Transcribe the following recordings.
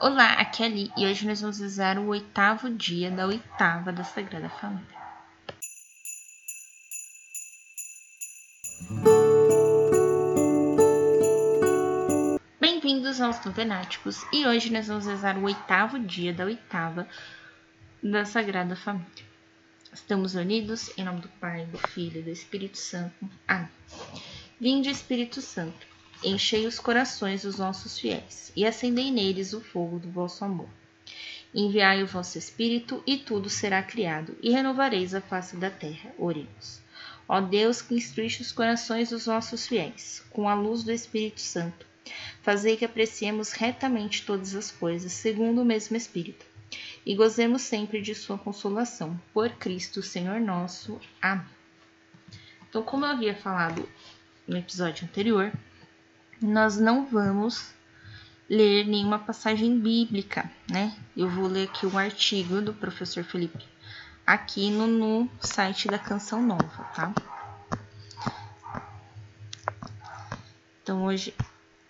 Olá, aqui é Ali e hoje nós vamos rezar o oitavo dia da oitava da Sagrada Família. Bem-vindos aos Novenáticos e hoje nós vamos rezar o oitavo dia da oitava da Sagrada Família. Estamos unidos em nome do Pai, do Filho e do Espírito Santo. Amém. Vinde, Espírito Santo Enchei os corações dos nossos fiéis e acendei neles o fogo do vosso amor. Enviai o vosso Espírito e tudo será criado e renovareis a face da terra. Oremos. Ó Deus que instruiste os corações dos nossos fiéis, com a luz do Espírito Santo, fazei que apreciemos retamente todas as coisas, segundo o mesmo Espírito, e gozemos sempre de sua consolação. Por Cristo, Senhor nosso. Amém. Então, como eu havia falado no episódio anterior, nós não vamos ler nenhuma passagem bíblica, né? Eu vou ler aqui um artigo do professor Felipe aqui no, no site da Canção Nova, tá? Então hoje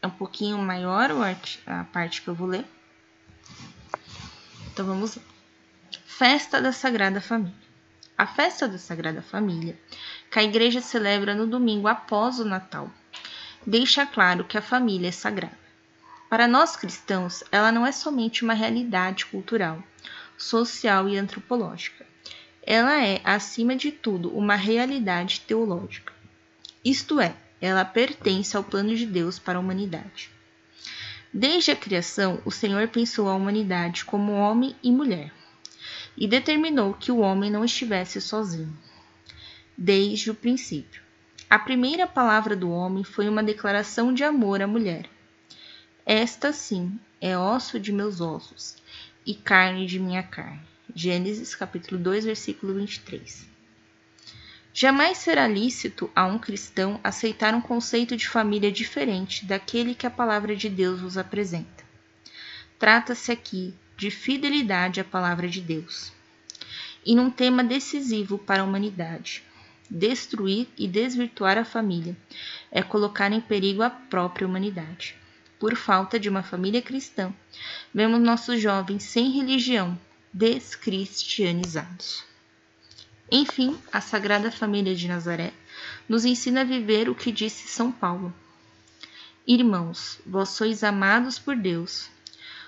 é um pouquinho maior a parte que eu vou ler. Então vamos lá. Festa da Sagrada Família. A festa da Sagrada Família, que a igreja celebra no domingo após o Natal, deixa claro que a família é sagrada. Para nós cristãos, ela não é somente uma realidade cultural, social e antropológica. Ela é, acima de tudo, uma realidade teológica. Isto é, ela pertence ao plano de Deus para a humanidade. Desde a criação, o Senhor pensou a humanidade como homem e mulher e determinou que o homem não estivesse sozinho. Desde o princípio. A primeira palavra do homem foi uma declaração de amor à mulher. Esta, sim, é osso de meus ossos e carne de minha carne. Gênesis capítulo 2, versículo 23. Jamais será lícito a um cristão aceitar um conceito de família diferente daquele que a palavra de Deus vos apresenta. Trata-se aqui de fidelidade à palavra de Deus. E num tema decisivo para a humanidade, Destruir e desvirtuar a família é colocar em perigo a própria humanidade. Por falta de uma família cristã, vemos nossos jovens sem religião, descristianizados. Enfim, a Sagrada Família de Nazaré nos ensina a viver o que disse São Paulo. Irmãos, vós sois amados por Deus,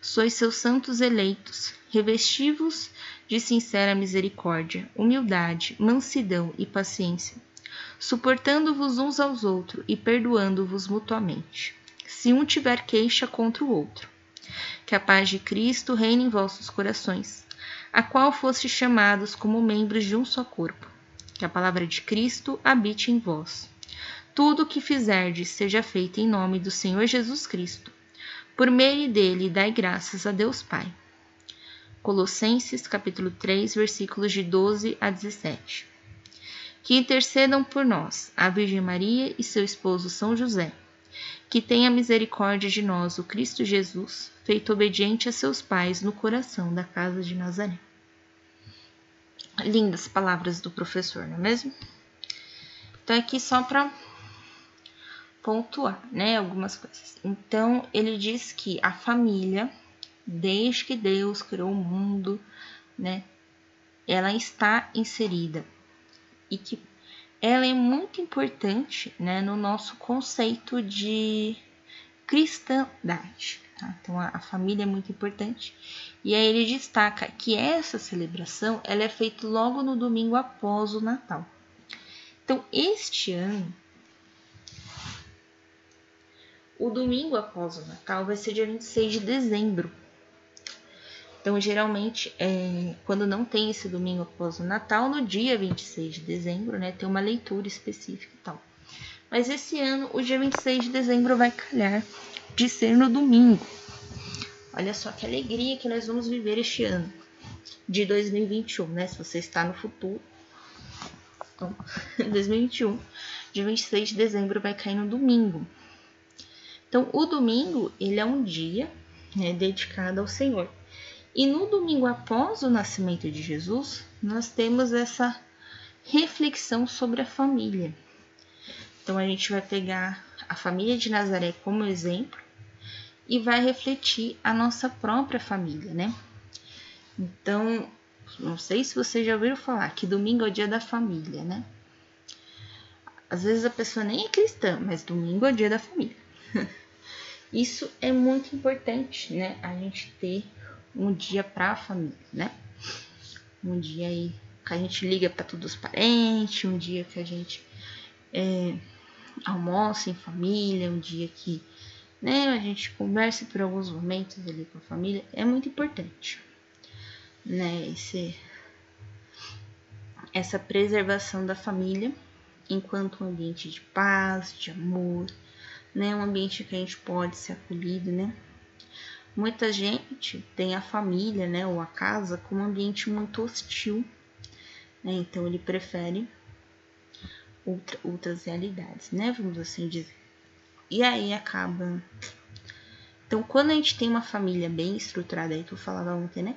sois seus santos eleitos, revestivos de sincera misericórdia, humildade, mansidão e paciência, suportando-vos uns aos outros e perdoando-vos mutuamente, se um tiver queixa contra o outro. Que a paz de Cristo reine em vossos corações, a qual foste chamados como membros de um só corpo. Que a palavra de Cristo habite em vós. Tudo o que fizerdes seja feito em nome do Senhor Jesus Cristo. Por meio dele, dai graças a Deus Pai. Colossenses capítulo 3, versículos de 12 a 17. Que intercedam por nós, a Virgem Maria e seu esposo São José. Que tenha misericórdia de nós, o Cristo Jesus, feito obediente a seus pais no coração da casa de Nazaré. Lindas palavras do professor, não é mesmo? Então, aqui só para pontuar, né, algumas coisas. Então, ele diz que a família desde que Deus criou o mundo, né? Ela está inserida e que ela é muito importante, né, no nosso conceito de cristandade. Tá? Então a, a, família é muito importante e aí ele destaca que essa celebração ela é feita logo no domingo após o Natal. Então este ano o domingo após o Natal vai ser dia 26 de dezembro. Então, geralmente, é, quando não tem esse domingo após o Natal, no dia 26 de dezembro, né, tem uma leitura específica e tal. Mas esse ano, o dia 26 de dezembro vai calhar de ser no domingo. Olha só que alegria que nós vamos viver este ano de 2021, né? Se você está no futuro. Então, 2021, dia 26 de dezembro vai cair no domingo. Então, o domingo, ele é um dia né, dedicado ao Senhor. E no domingo após o nascimento de Jesus, nós temos essa reflexão sobre a família. Então a gente vai pegar a família de Nazaré como exemplo e vai refletir a nossa própria família, né? Então, não sei se vocês já ouviram falar que domingo é o dia da família, né? Às vezes a pessoa nem é cristã, mas domingo é o dia da família. Isso é muito importante, né? A gente ter um dia para a família, né? Um dia aí que a gente liga para todos os parentes, um dia que a gente é, almoça em família, um dia que né, a gente conversa por alguns momentos ali com a família, é muito importante, né? Esse, essa preservação da família enquanto um ambiente de paz, de amor, né? Um ambiente que a gente pode ser acolhido, né? Muita gente tem a família, né, ou a casa como um ambiente muito hostil, né? Então ele prefere outra, outras realidades, né? Vamos assim dizer. E aí acaba. Então, quando a gente tem uma família bem estruturada, aí que eu falava ontem, né?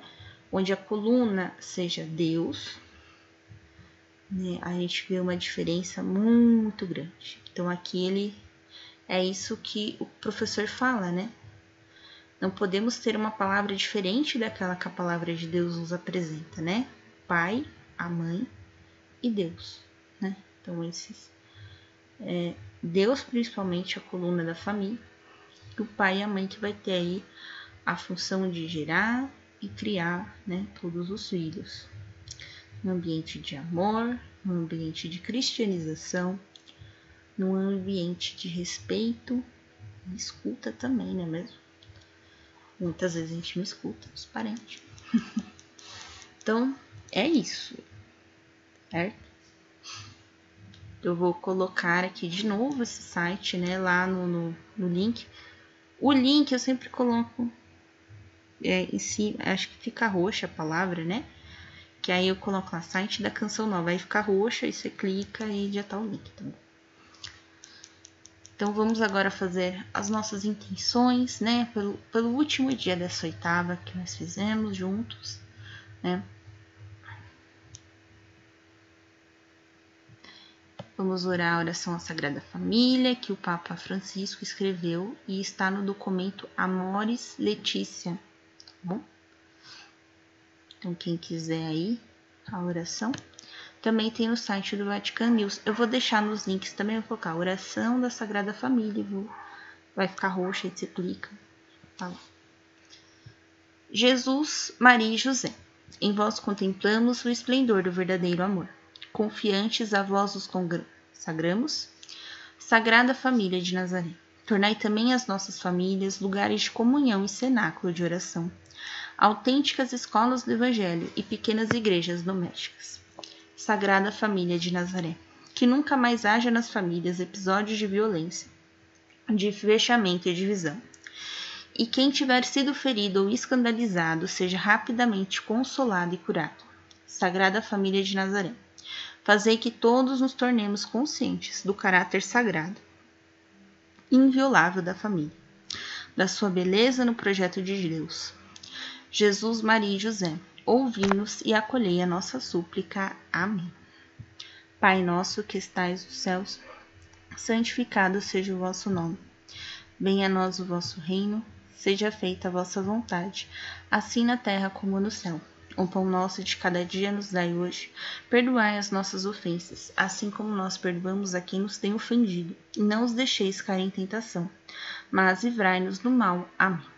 Onde a coluna seja Deus, né? A gente vê uma diferença muito grande. Então, aqui ele é isso que o professor fala, né? Não podemos ter uma palavra diferente daquela que a palavra de Deus nos apresenta, né? Pai, a mãe e Deus, né? Então, esses. É, Deus, principalmente, a coluna da família, e o pai e a mãe que vai ter aí a função de gerar e criar, né? Todos os filhos. No ambiente de amor, no ambiente de cristianização, num ambiente de respeito e escuta também, não é mesmo? Muitas vezes a gente me escuta, os parentes. então, é isso, certo? Eu vou colocar aqui de novo esse site, né, lá no, no, no link. O link eu sempre coloco é, em cima, acho que fica roxa a palavra, né? Que aí eu coloco lá, site da canção nova, aí fica roxa, e você clica e já tá o link, tá bom? Então vamos agora fazer as nossas intenções, né? Pelo, pelo último dia dessa oitava que nós fizemos juntos, né? Vamos orar a oração à Sagrada Família que o Papa Francisco escreveu e está no documento Amores Letícia, tá bom? Então quem quiser aí a oração, também tem no site do Vatican News. Eu vou deixar nos links também, vou colocar oração da Sagrada Família? Vai ficar roxa aí você clica. Tá lá. Jesus, Maria e José. Em vós contemplamos o esplendor do verdadeiro amor. Confiantes a vós os consagramos. Sagrada Família de Nazaré. Tornai também as nossas famílias lugares de comunhão e cenáculo de oração, autênticas escolas do Evangelho e pequenas igrejas domésticas. Sagrada Família de Nazaré. Que nunca mais haja nas famílias episódios de violência, de fechamento e divisão. E quem tiver sido ferido ou escandalizado seja rapidamente consolado e curado. Sagrada Família de Nazaré. Fazei que todos nos tornemos conscientes do caráter sagrado, inviolável da família, da sua beleza no projeto de Deus. Jesus, Maria e José ouvi-nos e acolhei a nossa súplica. Amém. Pai nosso que estais nos céus, santificado seja o vosso nome. Venha a nós o vosso reino, seja feita a vossa vontade, assim na terra como no céu. O pão nosso de cada dia nos dai hoje. Perdoai as nossas ofensas, assim como nós perdoamos a quem nos tem ofendido. E não os deixeis cair em tentação, mas livrai-nos do mal. Amém.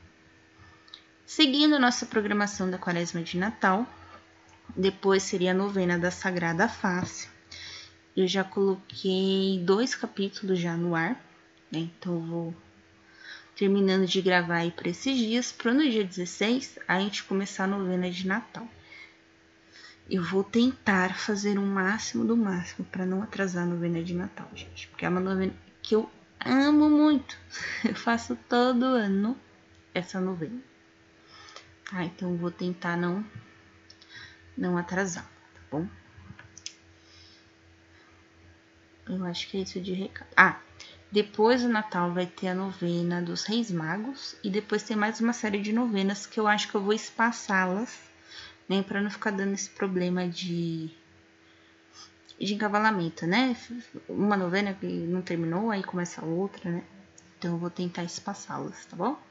Seguindo nossa programação da Quaresma de Natal, Depois seria a novena da Sagrada Face. Eu já coloquei dois capítulos já no ar, né? Então vou terminando de gravar aí para esses dias, para no dia 16 a gente começar a novena de Natal. Eu vou tentar fazer o máximo do máximo para não atrasar a novena de Natal, gente, porque é uma novena que eu amo muito. Eu faço todo ano essa novena. Tá? Então vou tentar não não atrasar, tá bom? Eu acho que é isso de recado. Ah, depois do Natal vai ter a novena dos Reis Magos e depois tem mais uma série de novenas que eu acho que eu vou espaçá-las, né, para não ficar dando esse problema de de encavalamento, né? Uma novena que não terminou, aí começa outra, né? Então eu vou tentar espaçá-las, tá bom?